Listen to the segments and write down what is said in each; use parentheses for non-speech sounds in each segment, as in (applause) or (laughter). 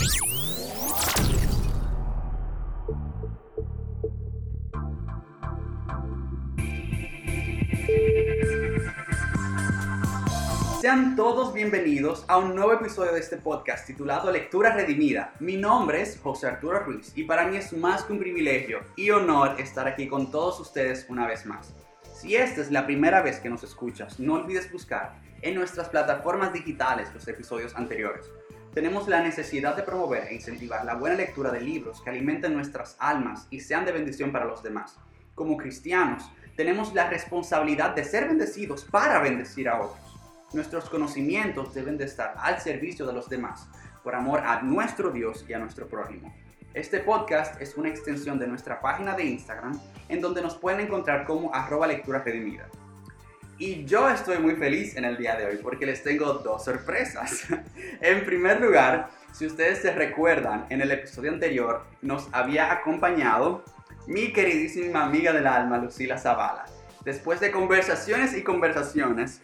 Sean todos bienvenidos a un nuevo episodio de este podcast titulado Lectura Redimida. Mi nombre es José Arturo Ruiz y para mí es más que un privilegio y honor estar aquí con todos ustedes una vez más. Si esta es la primera vez que nos escuchas, no olvides buscar en nuestras plataformas digitales los episodios anteriores. Tenemos la necesidad de promover e incentivar la buena lectura de libros que alimenten nuestras almas y sean de bendición para los demás. Como cristianos, tenemos la responsabilidad de ser bendecidos para bendecir a otros. Nuestros conocimientos deben de estar al servicio de los demás, por amor a nuestro Dios y a nuestro prójimo. Este podcast es una extensión de nuestra página de Instagram, en donde nos pueden encontrar como arroba lectura. Y yo estoy muy feliz en el día de hoy porque les tengo dos sorpresas. (laughs) en primer lugar, si ustedes se recuerdan, en el episodio anterior nos había acompañado mi queridísima amiga del alma, Lucila Zavala. Después de conversaciones y conversaciones,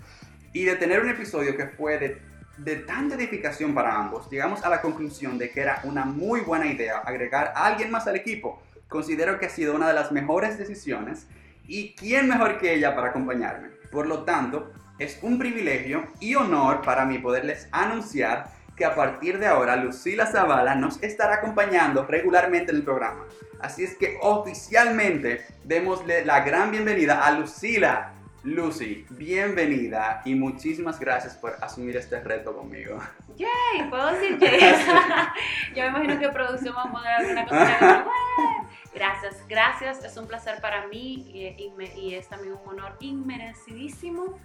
y de tener un episodio que fue de, de, tanta edificación para ambos, llegamos a la conclusión de que era una muy buena idea agregar a alguien más al equipo. Considero que ha sido una de las mejores decisiones y quién mejor que ella para acompañarme. Por lo tanto, es un privilegio y honor para mí poderles anunciar que a partir de ahora Lucila Zavala nos estará acompañando regularmente en el programa. Así es que oficialmente démosle la gran bienvenida a Lucila Lucy, bienvenida y muchísimas gracias por asumir este reto conmigo. ¡Yay! ¿Puedo decir yay? (laughs) (laughs) Yo me imagino que producción va a poner alguna cosa. (laughs) Gracias, gracias. Es un placer para mí y, y, es también un honor inmerecidísimo.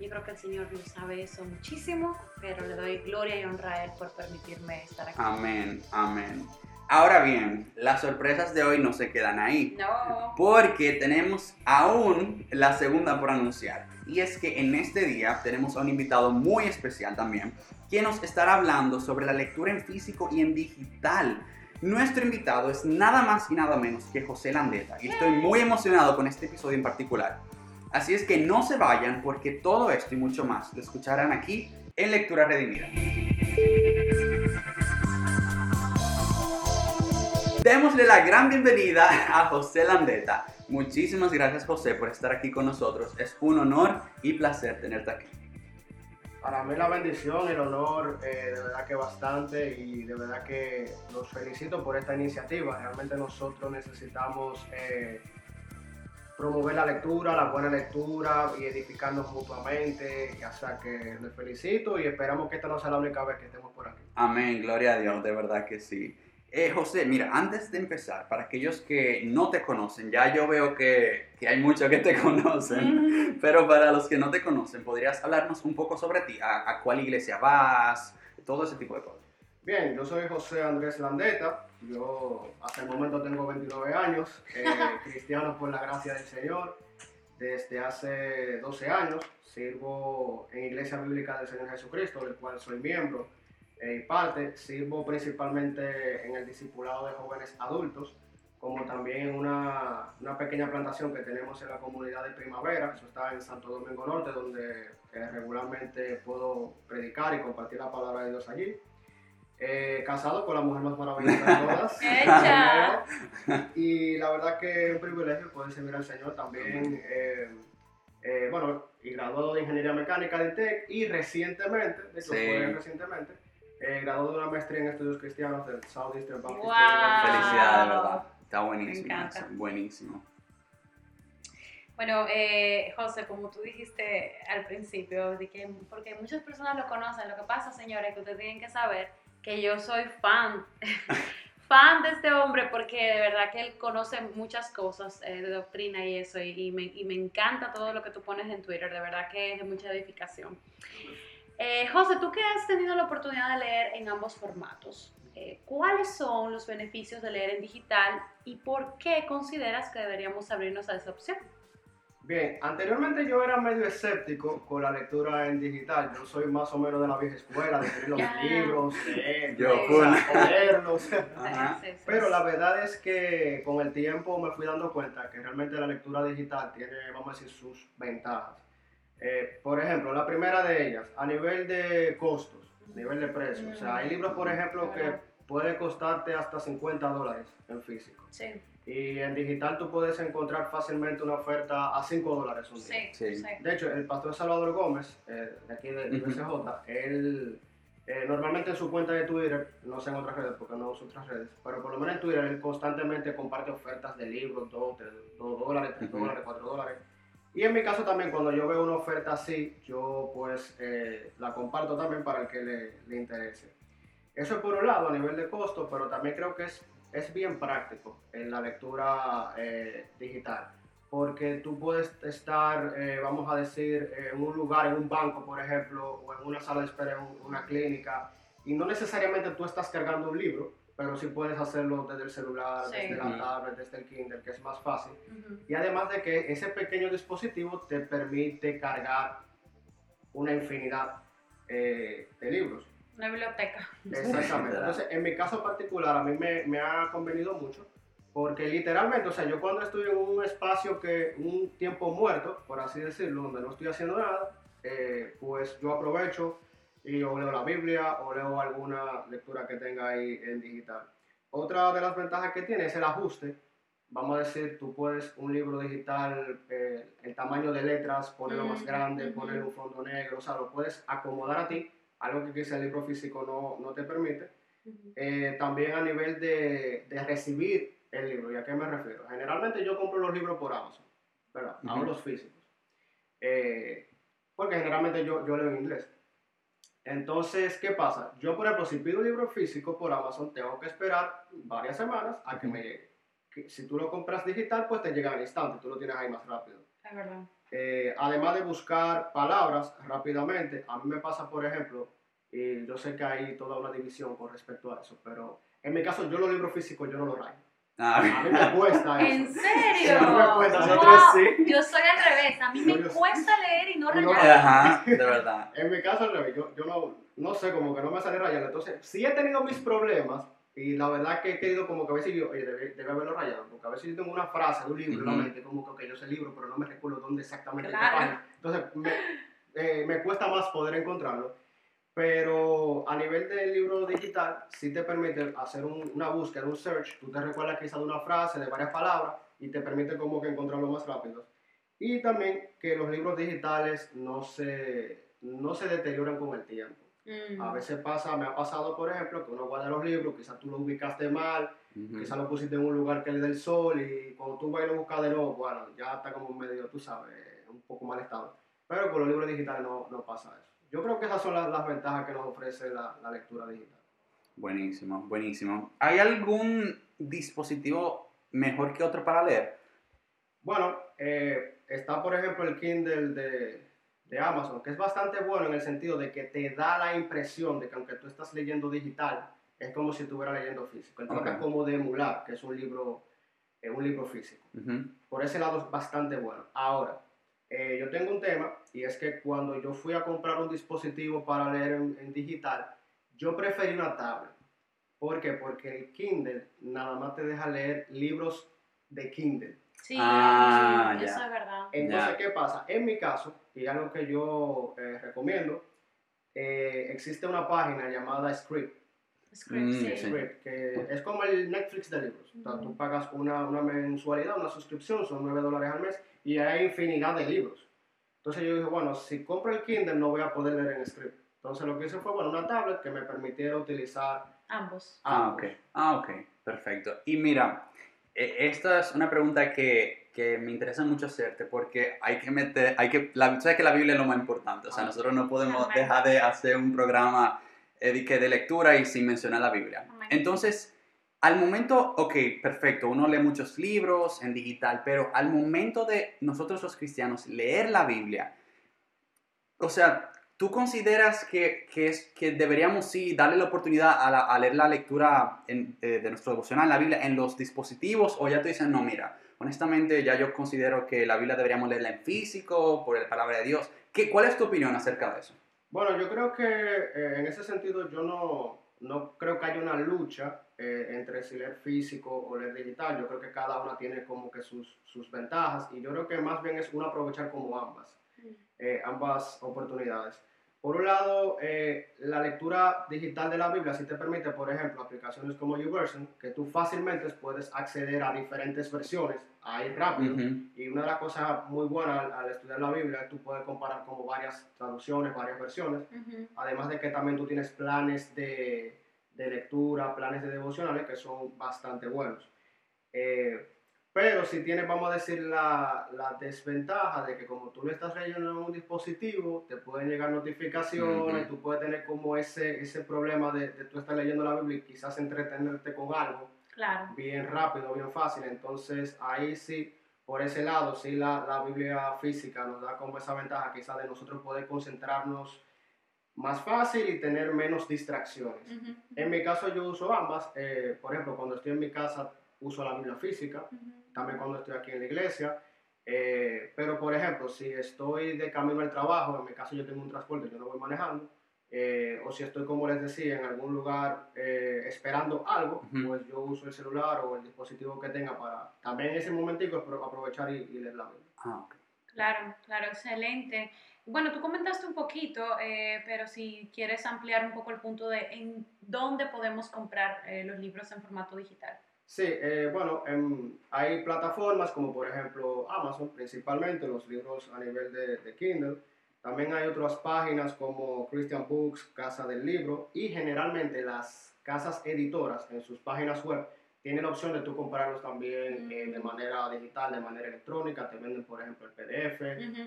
Yo creo que el Señor lo sabe eso muchísimo, pero le doy gloria y honra a Él por permitirme estar aquí. Amén, amén. Ahora bien, las sorpresas de hoy no se quedan ahí. No. Porque tenemos aún la segunda por anunciar. Y es que en este día tenemos a un invitado muy especial también, quien nos estará hablando sobre la lectura en físico y en digital. Nuestro invitado es nada más y nada menos que José Landeta. Y estoy muy emocionado con este episodio en particular. Así es que no se vayan porque todo esto y mucho más lo escucharán aquí en Lectura Redimida. Démosle la gran bienvenida a José Landeta. Muchísimas gracias José por estar aquí con nosotros. Es un honor y placer tenerte aquí. Para mí la bendición, el honor, eh, de verdad que bastante y de verdad que los felicito por esta iniciativa. Realmente nosotros necesitamos eh, promover la lectura, la buena lectura y edificarnos mutuamente. O sea que les felicito y esperamos que esta no sea la única vez que estemos por aquí. Amén, gloria a Dios, de verdad que sí. Eh, José, mira, antes de empezar, para aquellos que no te conocen, ya yo veo que, que hay muchos que te (laughs) conocen, pero para los que no te conocen, ¿podrías hablarnos un poco sobre ti? ¿A, a cuál iglesia vas? Todo ese tipo de cosas. Bien, yo soy José Andrés Landeta, yo hasta el momento tengo 29 años, eh, (laughs) cristiano por la gracia del Señor, desde hace 12 años sirvo en Iglesia Bíblica del Señor Jesucristo, del cual soy miembro y parte, sirvo principalmente en el discipulado de jóvenes adultos, como también en una, una, pequeña plantación que tenemos en la comunidad de Primavera, eso está en Santo Domingo Norte, donde eh, regularmente puedo predicar y compartir la palabra de Dios allí. Eh, casado con la mujer más maravillosa de todas. (laughs) (laughs) y la verdad que es un privilegio poder servir al Señor también. Eh, eh, bueno, y graduado de Ingeniería Mecánica de TEC y recientemente, de hecho sí. fue recientemente, eh, graduado de una maestría en estudios cristianos del Southeastern Baptist wow. Felicidades, de verdad. Está buenísimo. Buenísimo. Bueno, eh, José, como tú dijiste al principio, de que, porque muchas personas lo conocen, lo que pasa, señores, que ustedes tienen que saber que yo soy fan, (laughs) fan de este hombre porque de verdad que él conoce muchas cosas eh, de doctrina y eso, y, y, me, y me encanta todo lo que tú pones en Twitter, de verdad que es de mucha edificación. Eh, José, tú que has tenido la oportunidad de leer en ambos formatos, eh, ¿cuáles son los beneficios de leer en digital y por qué consideras que deberíamos abrirnos a esa opción? Bien, anteriormente yo era medio escéptico con la lectura en digital. Yo soy más o menos de la vieja escuela, de leer los yeah. libros, leer, yo, (laughs) leerlos. Pero la verdad es que con el tiempo me fui dando cuenta que realmente la lectura digital tiene, vamos a decir, sus ventajas. Eh, por ejemplo, la primera de ellas, a nivel de costos, a nivel de precios. O sea, hay libros, por ejemplo, que puede costarte hasta 50 dólares en físico. Sí, Y en digital tú puedes encontrar fácilmente una oferta a 5 dólares un día. sí, Sí. sí. De hecho, el pastor Salvador Gómez, eh, de aquí de, de. BCJ, él eh, normalmente en su cuenta de Twitter, no sé en otras redes porque no uso otras redes, pero por lo menos en Twitter él constantemente comparte ofertas de libros, 2 dólares, 3 Ujú. dólares, 4 dólares. Y en mi caso también, cuando yo veo una oferta así, yo pues eh, la comparto también para el que le, le interese. Eso es por un lado a nivel de costo, pero también creo que es, es bien práctico en la lectura eh, digital porque tú puedes estar, eh, vamos a decir, en un lugar, en un banco, por ejemplo, o en una sala de espera, en una clínica, y no necesariamente tú estás cargando un libro, pero sí puedes hacerlo desde el celular, Sí. desde la tablet, desde el Kindle, que es más fácil. Ujú. Y además de que ese pequeño dispositivo te permite cargar una infinidad eh, de libros. Una biblioteca. Exactamente. Entonces, en mi caso particular, a mí me, me ha convenido mucho, porque literalmente, o sea, yo cuando estoy en un espacio que, un tiempo muerto, por así decirlo, donde no estoy haciendo nada, eh, pues yo aprovecho y o leo la Biblia o leo alguna lectura que tenga ahí en digital. Otra de las ventajas que tiene es el ajuste. Vamos a decir, tú puedes un libro digital, eh, el tamaño de letras, ponerlo más Mm, grande, ujú. ponerle un fondo negro, o sea, lo puedes acomodar a ti, algo que quizá el libro físico no, no te permite. Eh, también a nivel de, de recibir el libro, ¿y a qué me refiero? Generalmente yo compro los libros por Amazon, ¿verdad? Hago Ujú. los físicos. Eh, porque generalmente yo, yo leo en inglés. Entonces, ¿qué pasa? Yo, por ejemplo, si pido un libro físico por Amazon, tengo que esperar varias semanas a que me llegue. Que si tú lo compras digital, pues te llega al instante, tú lo tienes ahí más rápido. Es verdad. Eh, además de buscar palabras rápidamente, a mí me pasa, por ejemplo, y yo sé que hay toda una división con respecto a eso, pero en mi caso, yo los libros físicos, yo no los rayo. Ah, A mí me cuesta ¿En eso. serio? Sí, me cuesta. Nosotros Wow, sí. Yo soy al revés. A mí me No, cuesta leer y no rayar. Ajá, de verdad. (laughs) En mi caso, al revés, yo, yo no, no sé, como que no me sale rayado. Entonces, sí he tenido mis problemas y la verdad que he querido como que a veces yo, oye, debe, debe haberlo rayado, porque a veces yo tengo una frase de un libro en la mente, como que ok, yo sé el libro, pero no me recuerdo dónde exactamente en qué Claro. Entonces, me, eh, me cuesta más poder encontrarlo. Pero a nivel del libro digital, sí te permite hacer un- una búsqueda, un search. Tú te recuerdas quizá de una frase, de varias palabras, y te permite como que encontrarlo más rápido. Y también que los libros digitales no se, no se deterioran con el tiempo. Mm. A veces pasa, me ha pasado, por ejemplo, que uno guarda los libros, quizás tú lo ubicaste mal, quizás lo pusiste en un lugar que le dé el sol y cuando tú vas y lo buscas de nuevo, bueno, ya está como medio, tú sabes, un poco mal estado. Pero con los libros digitales no, no pasa eso. Yo creo que esas son las, las ventajas que nos ofrece la, la lectura digital. Buenísimo, buenísimo. ¿Hay algún dispositivo mejor que otro para leer? Bueno, eh, está por ejemplo el Kindle de, de Amazon, que es bastante bueno en el sentido de que te da la impresión de que aunque tú estás leyendo digital, es como si estuvieras leyendo físico. Trata Ok. como de emular, que es un libro, eh, un libro físico. Por ese lado es bastante bueno. Ahora, eh, yo tengo un tema y es que cuando yo fui a comprar un dispositivo para leer en, en digital, yo preferí una tablet. ¿Por qué? Porque el Kindle nada más te deja leer libros de Kindle. Sí, Ah, eso ya. es verdad. Entonces, Ya. ¿qué pasa? En mi caso, y algo que yo eh, recomiendo, eh, existe una página llamada Script, Script, Mm, sí. Script, que es como el Netflix de libros. O sea, tú pagas una, una mensualidad, una suscripción, son 9 dólares al mes, y hay infinidad de libros. Entonces yo dije, bueno, si compro el Kindle no voy a poder leer en Script. Entonces lo que hice fue, bueno, una tablet que me permitiera utilizar Ambos. Ah, ambos. ok. Ah, ok. Perfecto. Y mira, eh, esta es una pregunta que, que me interesa mucho hacerte porque hay que meter, hay que, la, sabes que la Biblia es lo más importante, o sea, Ah. nosotros no podemos dejar de hacer un programa eh, de, que de lectura y sin mencionar la Biblia. Entonces, al momento, ok, perfecto, uno lee muchos libros en digital, pero al momento de nosotros los cristianos leer la Biblia, o sea, ¿tú consideras que, que, es, que deberíamos sí darle la oportunidad a, la- a leer la lectura en- eh, de nuestro devocional, la Biblia, en los dispositivos? ¿O ya te dicen, no, mira, honestamente ya yo considero que la Biblia deberíamos leerla en físico, por la palabra de Dios? ¿Qué, ¿Cuál es tu opinión acerca de eso? Bueno, yo creo que eh, en ese sentido yo no, no creo que haya una lucha eh, entre si leer físico o leer digital. Yo creo que cada una tiene como que sus, sus ventajas y yo creo que más bien es uno aprovechar como ambas, Mm. eh, ambas oportunidades. Por un lado, eh, la lectura digital de la Biblia sí te permite, por ejemplo, aplicaciones como YouVersion, que tú fácilmente puedes acceder a diferentes versiones ahí rápido. Ujú. Y una de las cosas muy buenas al, al estudiar la Biblia es que tú puedes comparar como varias traducciones, varias versiones. Además de que también tú tienes planes de, de lectura, planes de devocionales que son bastante buenos. Eh, pero si tienes, vamos a decir, la, la desventaja de que como tú lo estás leyendo en un dispositivo, te pueden llegar notificaciones, Ujú. tú puedes tener como ese, ese problema de, de tú estar leyendo la Biblia y quizás entretenerte con algo Claro. bien rápido, bien fácil. Entonces ahí sí, por ese lado, sí la, la Biblia física nos da como esa ventaja quizás de nosotros poder concentrarnos más fácil y tener menos distracciones. Ujú. En mi caso yo uso ambas. eh, por ejemplo, cuando estoy en mi casa uso la Biblia física, Ujú. también cuando estoy aquí en la iglesia. eh, pero por ejemplo, si estoy de camino al trabajo, en mi caso yo tengo un transporte, yo no voy manejando, eh, o si estoy, como les decía, en algún lugar eh, esperando algo, Ujú. pues yo uso el celular o el dispositivo que tenga para también en ese momentico apro- aprovechar y, y leer la Biblia. Ah, ok. Claro, claro, excelente. Bueno, tú comentaste un poquito, eh, pero si quieres ampliar un poco el punto de en dónde podemos comprar eh, los libros en formato digital. Sí, eh, bueno, em, hay plataformas como por ejemplo Amazon, principalmente los libros a nivel de, de Kindle. También hay otras páginas como Christian Books, Casa del Libro, y generalmente las casas editoras en sus páginas web tienen la opción de tú comprarlos también eh, de Mm. manera digital, de manera electrónica. Te venden, por ejemplo, el PDF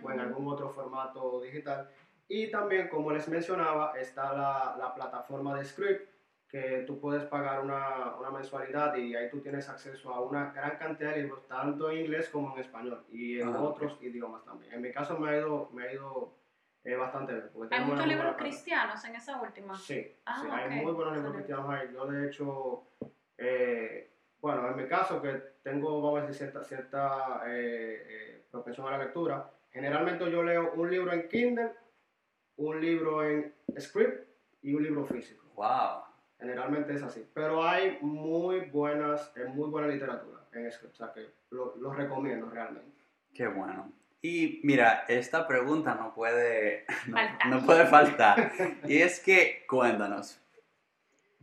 o en algún otro formato digital. Y también, como les mencionaba, está la, la plataforma de Script, que tú puedes pagar una, una mensualidad y ahí tú tienes acceso a una gran cantidad de libros, tanto en inglés como en español y en Ah, otros idiomas también. En mi caso me ha ido, me ha ido eh, bastante bien. porque Hay muchos libros cristianos en esa última. Sí, Ah, sí, ok. hay muy buenos libros cristianos ahí. Yo, de hecho, eh, bueno, en mi caso, que tengo, vamos a decir, cierta, cierta eh, eh, propensión a la lectura, generalmente yo leo un libro en Kindle, un libro en Script y un libro físico. Wow. Generalmente es así. Pero hay muy buenas, eh, muy buena literatura en Script, o sea que lo, lo recomiendo realmente. Qué bueno. Y mira, esta pregunta no puede, (laughs) no, no puede faltar. Y es que, cuéntanos,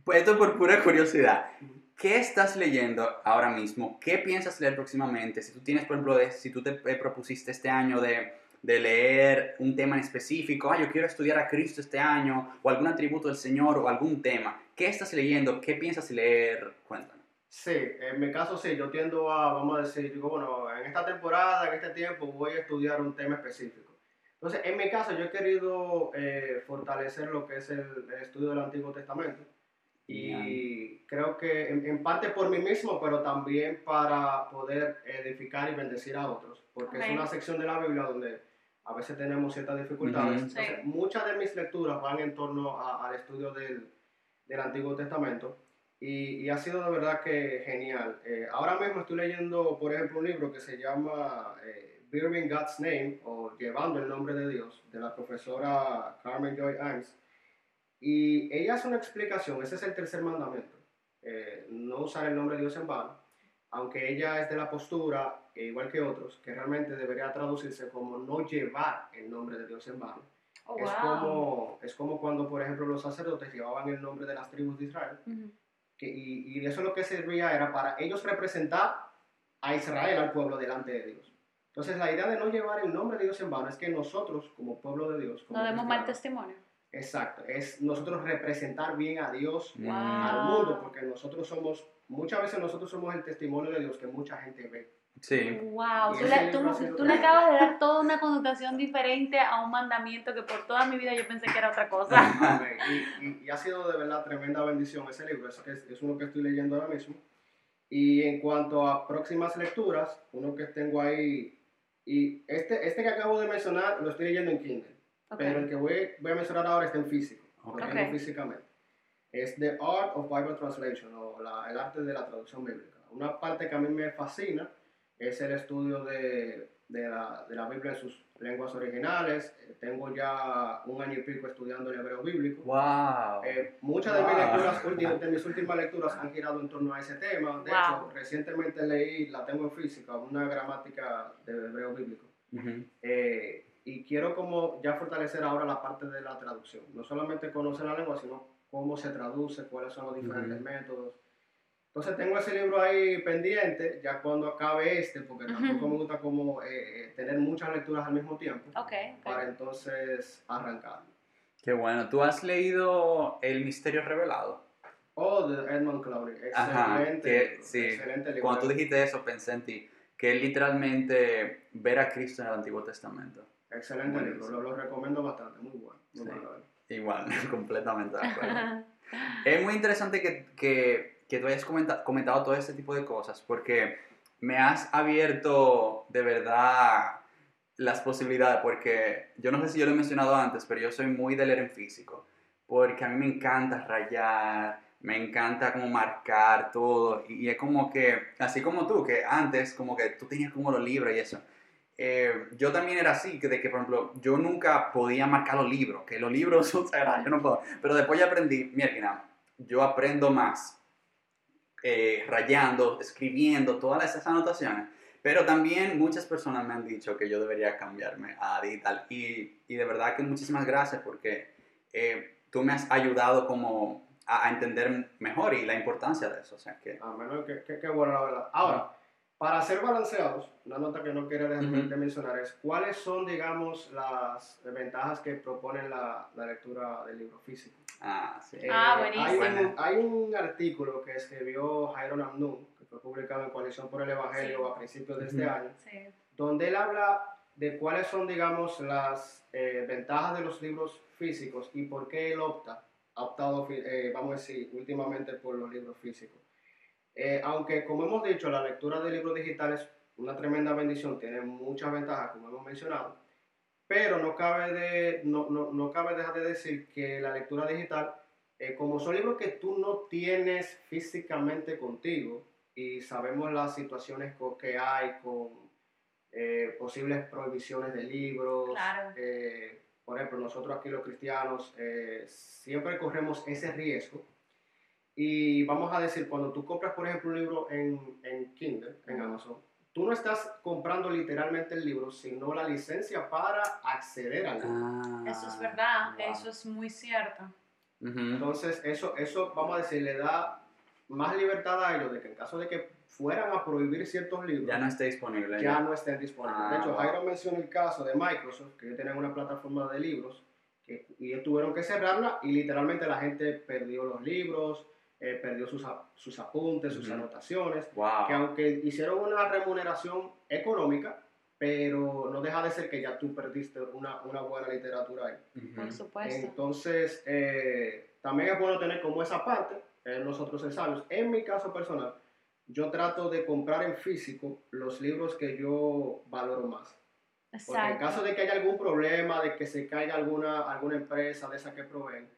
pues esto por pura curiosidad, ¿qué estás leyendo ahora mismo? ¿Qué piensas leer próximamente? Si tú tienes, por ejemplo, de- si tú te eh, propusiste este año de, de leer un tema en específico, ah, yo quiero estudiar a Cristo este año, o algún atributo del Señor, o algún tema, ¿qué estás leyendo? ¿Qué piensas leer? Cuéntanos. Sí, en mi caso sí, yo tiendo a, vamos a decir, digo, bueno, en esta temporada, en este tiempo, voy a estudiar un tema específico. Entonces, en mi caso, yo he querido eh, fortalecer lo que es el, el estudio del Antiguo Testamento. Y creo que en, en parte por mí mismo, pero también para poder edificar y bendecir a otros. Porque es una sección de la Biblia donde a veces tenemos ciertas dificultades. Entonces, muchas de mis lecturas van en torno a- al estudio del, del Antiguo Testamento. Y, y ha sido de verdad que genial. Eh, ahora mismo estoy leyendo, por ejemplo, un libro que se llama eh, Bearing God's Name o Llevando el Nombre de Dios, de la profesora Carmen Joy Ames. Y ella hace una explicación, ese es el tercer mandamiento, eh, no usar el nombre de Dios en vano, aunque ella es de la postura, igual que otros, que realmente debería traducirse como no llevar el nombre de Dios en vano. Oh, es, wow. como, es como cuando, por ejemplo, los sacerdotes llevaban el nombre de las tribus de Israel, Ujú. que, y, y eso lo que servía era para ellos representar a Israel, al pueblo, delante de Dios. Entonces, la idea de no llevar el nombre de Dios en vano es que nosotros, como pueblo de Dios, como No demos mal testimonio. Exacto, es nosotros representar bien a Dios Mm. al Wow. mundo, porque nosotros somos, muchas veces nosotros somos el testimonio de Dios que mucha gente ve. Sí. Wow, tú, le, tú- tú le acabas de dar toda una connotación diferente a un mandamiento que por toda mi vida yo pensé que era otra cosa. (laughs) Y, y- y ha sido de verdad tremenda bendición ese libro, es, es, uno que estoy leyendo ahora mismo. Y en cuanto a próximas lecturas, uno que tengo ahí, y este, este que acabo de mencionar lo estoy leyendo en Kindle, Ok. pero el que voy, voy a mencionar ahora está en físico, Ok. lo tengo físicamente. Es The Art of Bible Translation, o la- el arte de la traducción bíblica. Una parte que a mí me fascina es el estudio de, de, la, de la Biblia en sus lenguas originales. Eh, Tengo ya un año y pico estudiando el hebreo bíblico. Wow. Eh, muchas de mis, lecturas, últimas- de mis últimas lecturas han girado en torno a ese tema. De Wow. hecho, recientemente leí, la tengo en física, una gramática de hebreo bíblico. Ujú. Eh, y quiero como ya fortalecer ahora la parte de la traducción. No solamente conocer la lengua, sino cómo se traduce, cuáles son los diferentes Ujú. métodos. Entonces tengo ese libro ahí pendiente, ya cuando acabe este, porque tampoco Ujú. me gusta como eh, eh, tener muchas lecturas al mismo tiempo, Ok, para ok. entonces arrancar. Qué bueno. ¿Tú has leído El Misterio Revelado? Oh, de Edmund Clowney, Ajá, excelente, que- libro, sí. excelente libro. Cuando tú dijiste eso, pensé en ti. Que es literalmente ver a Cristo en el Antiguo Testamento. Excelente libro, Buenísimo. lo, lo recomiendo bastante, muy bueno. Muy Sí. bueno. Igual, (laughs) completamente de acuerdo. (laughs) Es muy interesante que, que, que tú hayas comenta- comentado todo este tipo de cosas porque me has abierto de verdad las posibilidades porque yo no sé si yo lo he mencionado antes, pero yo soy muy de leer en físico porque a mí me encanta rayar, me encanta como marcar todo y es como que, así como tú, que antes como que tú tenías como los libros y eso. eh, yo también era así, que de que por ejemplo yo nunca podía marcar los libros, que los libros (laughs) son sagrados, yo no puedo. Pero después ya aprendí, mira, yo aprendo más eh, rayando, escribiendo, todas esas anotaciones. Pero también muchas personas me han dicho que yo debería cambiarme a digital. Y, y de verdad que muchísimas gracias porque eh, tú me has ayudado como a, a entender mejor y la importancia de eso. O sea que... A menos que, que, que bueno, la verdad. Ahora, para ser balanceados, una nota que no quería dejar de mencionar es cuáles son, digamos, las ventajas que propone la, la lectura del libro físico. Ah, sí. Eh, Ah, Hay buenísimo. un, hay un artículo que escribió Jairo Namnun, que fue publicado en Coalición por el Evangelio Sí. a principios de este año, Sí. donde él habla de cuáles son, digamos, las eh, ventajas de los libros físicos y por qué él opta, ha optado, eh, vamos a decir, últimamente por los libros físicos. Eh, aunque, como hemos dicho, la lectura de libros digitales es una tremenda bendición, tiene muchas ventajas, como hemos mencionado, pero no cabe, de, no, no, no cabe dejar de decir que la lectura digital, eh, como son libros que tú no tienes físicamente contigo, y sabemos las situaciones que hay con eh, posibles prohibiciones de libros, Claro. eh, por ejemplo, nosotros aquí los cristianos siempre corremos ese riesgo. Y vamos a decir, cuando tú compras, por ejemplo, un libro en, en Kindle, en. Amazon, tú no estás comprando literalmente el libro, sino la licencia para acceder al libro. Ah, Eso es verdad, wow. eso es muy cierto. Entonces, eso, eso, vamos a decir, le da más libertad a ellos de que en caso de que fueran a prohibir ciertos libros, Ya no está disponible. ya no estén disponibles. Ah, de hecho, wow. Jairo menciona el caso de Microsoft, que ellos tienen una plataforma de libros, que, y ellos tuvieron que cerrarla y literalmente la gente perdió los libros, eh, perdió sus, sus apuntes, sus anotaciones, Wow. que aunque hicieron una remuneración económica, pero no deja de ser que ya tú perdiste una, una buena literatura ahí. Por supuesto. Entonces, eh, también es bueno tener como esa parte en nosotros en sabios. En mi caso personal, yo trato de comprar en físico los libros que yo valoro más. Porque en Exacto. caso de que haya algún problema, de que se caiga alguna, alguna empresa de esa que proveen,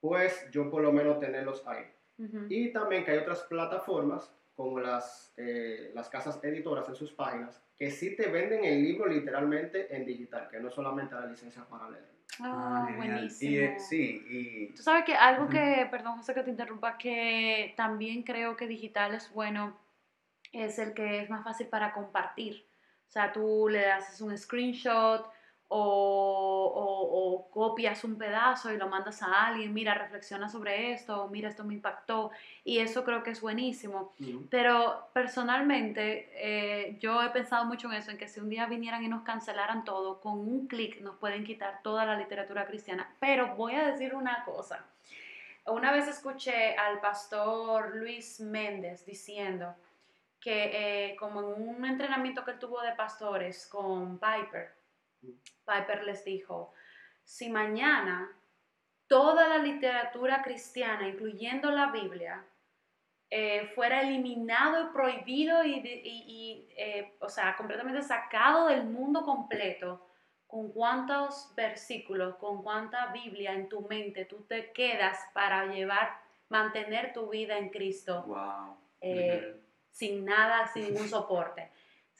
pues yo por lo menos tenerlos ahí. Ujú. Y también que hay otras plataformas, como las, eh, las casas editoras en sus páginas, que sí te venden el libro literalmente en digital, que no Ah, solamente la licencia para leer. Ah, genial. buenísimo. Y, eh, sí, y Tú sabes que algo que, perdón José que te interrumpa, que también creo que digital es bueno, es el que es más fácil para compartir. O sea, tú le haces un screenshot o, o- o copias un pedazo y lo mandas a alguien, mira, reflexiona sobre esto, mira, esto me impactó. Y eso creo que es buenísimo. Pero personalmente eh, yo he pensado mucho en eso, en que si un día vinieran y nos cancelaran todo, con un clic nos pueden quitar toda la literatura cristiana. Pero voy a decir una cosa. Una vez escuché al pastor Luis Méndez diciendo que eh, como en un entrenamiento que él tuvo de pastores con Piper, Piper les dijo, si mañana toda la literatura cristiana, incluyendo la Biblia, eh, fuera eliminado y prohibido y, y- y, eh, o sea, completamente sacado del mundo completo, ¿con cuántos versículos, con cuánta Biblia en tu mente tú te quedas para llevar, mantener tu vida en Cristo wow. eh, sin nada, sin ningún soporte?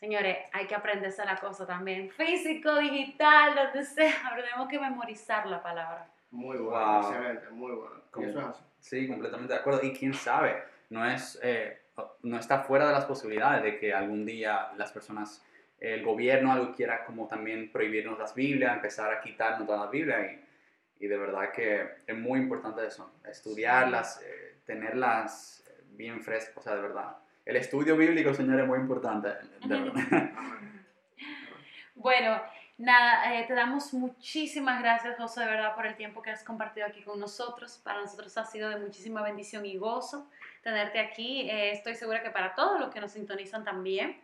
Señores, hay que aprenderse la cosa también, físico, digital, donde sea, (laughs) pero tenemos que memorizar la palabra. Muy bueno, Wow. excelente, muy bueno. Y Como- eso es así. Sí, completamente de acuerdo. Y quién sabe, no, es, eh, no está fuera de las posibilidades de que algún día las personas el gobierno algo quiera como también prohibirnos las Biblias, empezar a quitarnos toda la Biblia y, y de verdad que es muy importante eso, estudiarlas, eh, tenerlas bien frescas, o sea, de verdad. El estudio bíblico, señor, es muy importante. (laughs) Bueno, nada, eh, te damos muchísimas gracias, José, de verdad, por el tiempo que has compartido aquí con nosotros. Para nosotros ha sido de muchísima bendición y gozo tenerte aquí. Eh, estoy segura que para todos los que nos sintonizan también.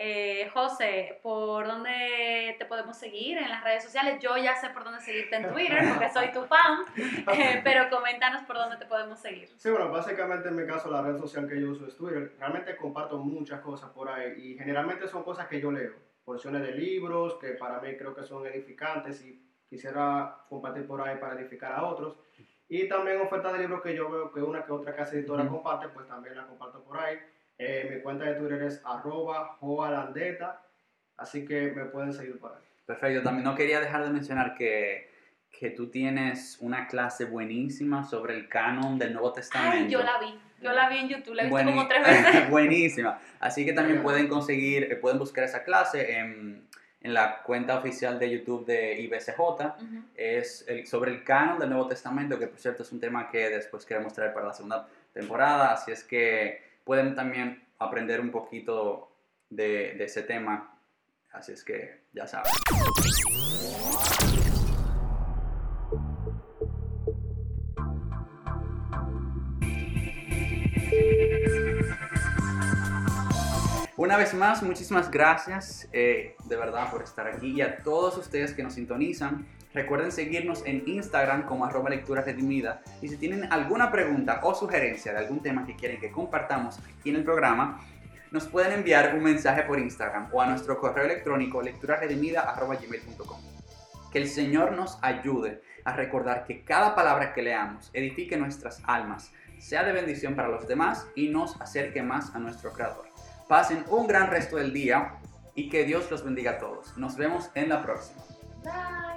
Eh, José, ¿por dónde te podemos seguir en las redes sociales? Yo ya sé por dónde seguirte en Twitter porque soy tu fan, (laughs) eh, pero coméntanos por dónde te podemos seguir. Sí, bueno, básicamente en mi caso la red social que yo uso es Twitter. Realmente comparto muchas cosas por ahí y generalmente son cosas que yo leo, porciones de libros que para mí creo que son edificantes y quisiera compartir por ahí para edificar a otros. Y también ofertas de libros que yo veo que una que otra casa editora Ujú. comparte, pues también la comparto por ahí. Eh, mi cuenta de Twitter es arroba joalandeta, así que me pueden seguir por ahí. Perfecto, también no quería dejar de mencionar que, que tú tienes una clase buenísima sobre el canon del Nuevo Testamento. Ay, yo la vi, yo la vi en YouTube, la he visto como tres veces. (laughs) Buenísima. Así que también pueden conseguir, eh, pueden buscar esa clase en, en la cuenta oficial de YouTube de IBCJ. Ujú. Es el- sobre el canon del Nuevo Testamento, que por cierto es un tema que después queremos traer para la segunda temporada. Así es que pueden también aprender un poquito de, ese tema. Así es que ya saben. Una vez más, muchísimas gracias eh, de verdad por estar aquí y a todos ustedes que nos sintonizan. Recuerden seguirnos en Instagram como arroba lectura redimida y si tienen alguna pregunta o sugerencia de algún tema que quieren que compartamos aquí en el programa, nos pueden enviar un mensaje por Instagram o a nuestro correo electrónico lecturaredimida.gmail.com. Que el Señor nos ayude a recordar que cada palabra que leamos edifique nuestras almas, sea de bendición para los demás y nos acerque más a nuestro Creador. Pasen un gran resto del día y que Dios los bendiga a todos. Nos vemos en la próxima. Bye.